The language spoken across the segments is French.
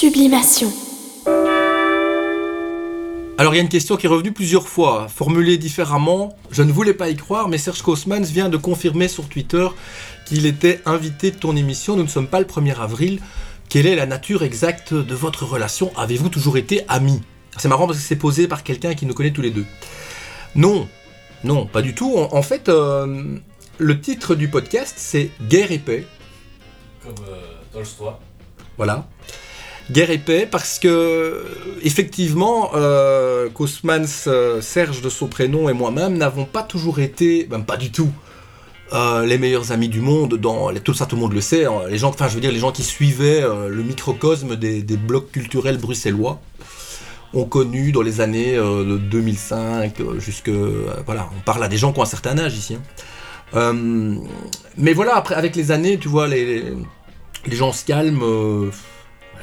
Sublimation. Alors il y a une question qui est revenue plusieurs fois, formulée différemment. Je ne voulais pas y croire, mais Serge Kosmans vient de confirmer sur Twitter qu'il était invité de ton émission. Nous ne sommes pas le 1er avril. Quelle est la nature exacte de votre relation? Avez-vous toujours été amis? C'est marrant parce que c'est posé par quelqu'un qui nous connaît tous les deux. Non, non, pas du tout. En, en fait, euh, le titre du podcast, c'est Guerre et paix. Comme euh, Tolstoy. Voilà. Guerre et paix, parce que, effectivement, euh, euh, Serge de son prénom et moi-même n'avons pas toujours été, même pas du tout, euh, les meilleurs amis du monde. Tout ça, tout le monde le sait. hein. Les gens, enfin, je veux dire, les gens qui suivaient euh, le microcosme des, blocs culturels bruxellois ont connu dans les années de 2005 euh, jusque, voilà, on parle à des gens qui ont un certain âge ici. hein. Mais voilà, après, avec les années, tu vois, les gens se calment.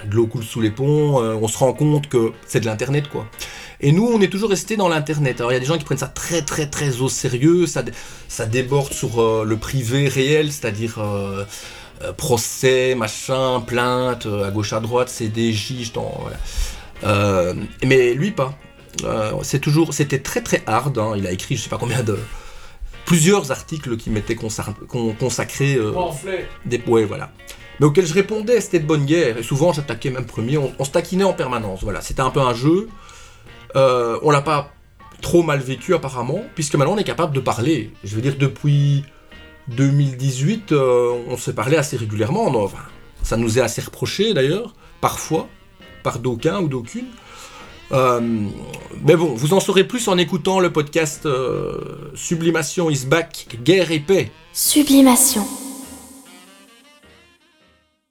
De l'eau coule sous les ponts, euh, on se rend compte que c'est de l'internet quoi. Et nous, on est toujours resté dans l'internet. Alors il y a des gens qui prennent ça très très très au sérieux, ça, ça déborde sur euh, le privé réel, c'est-à-dire euh, procès, machin, plainte, à gauche à droite, CDJ, je t'en- voilà. Mais lui pas. C'est toujours, c'était très très hard. hein. Il a écrit, je sais pas combien de plusieurs articles qui m'étaient consacrés. des... Ouais, voilà. Mais auquel je répondais, c'était de bonne guerre. Et souvent, j'attaquais même premier. On, on se taquinait en permanence. Voilà, c'était un peu un jeu. Euh, on l'a pas trop mal vécu apparemment, puisque maintenant on est capable de parler. Je veux dire, depuis 2018, euh, on s'est parlé assez régulièrement. Non, enfin, ça nous est assez reproché d'ailleurs, parfois, par d'aucuns ou d'aucune. Euh, mais bon, vous en saurez plus en écoutant le podcast euh, Sublimation is back, guerre et paix. Sublimation.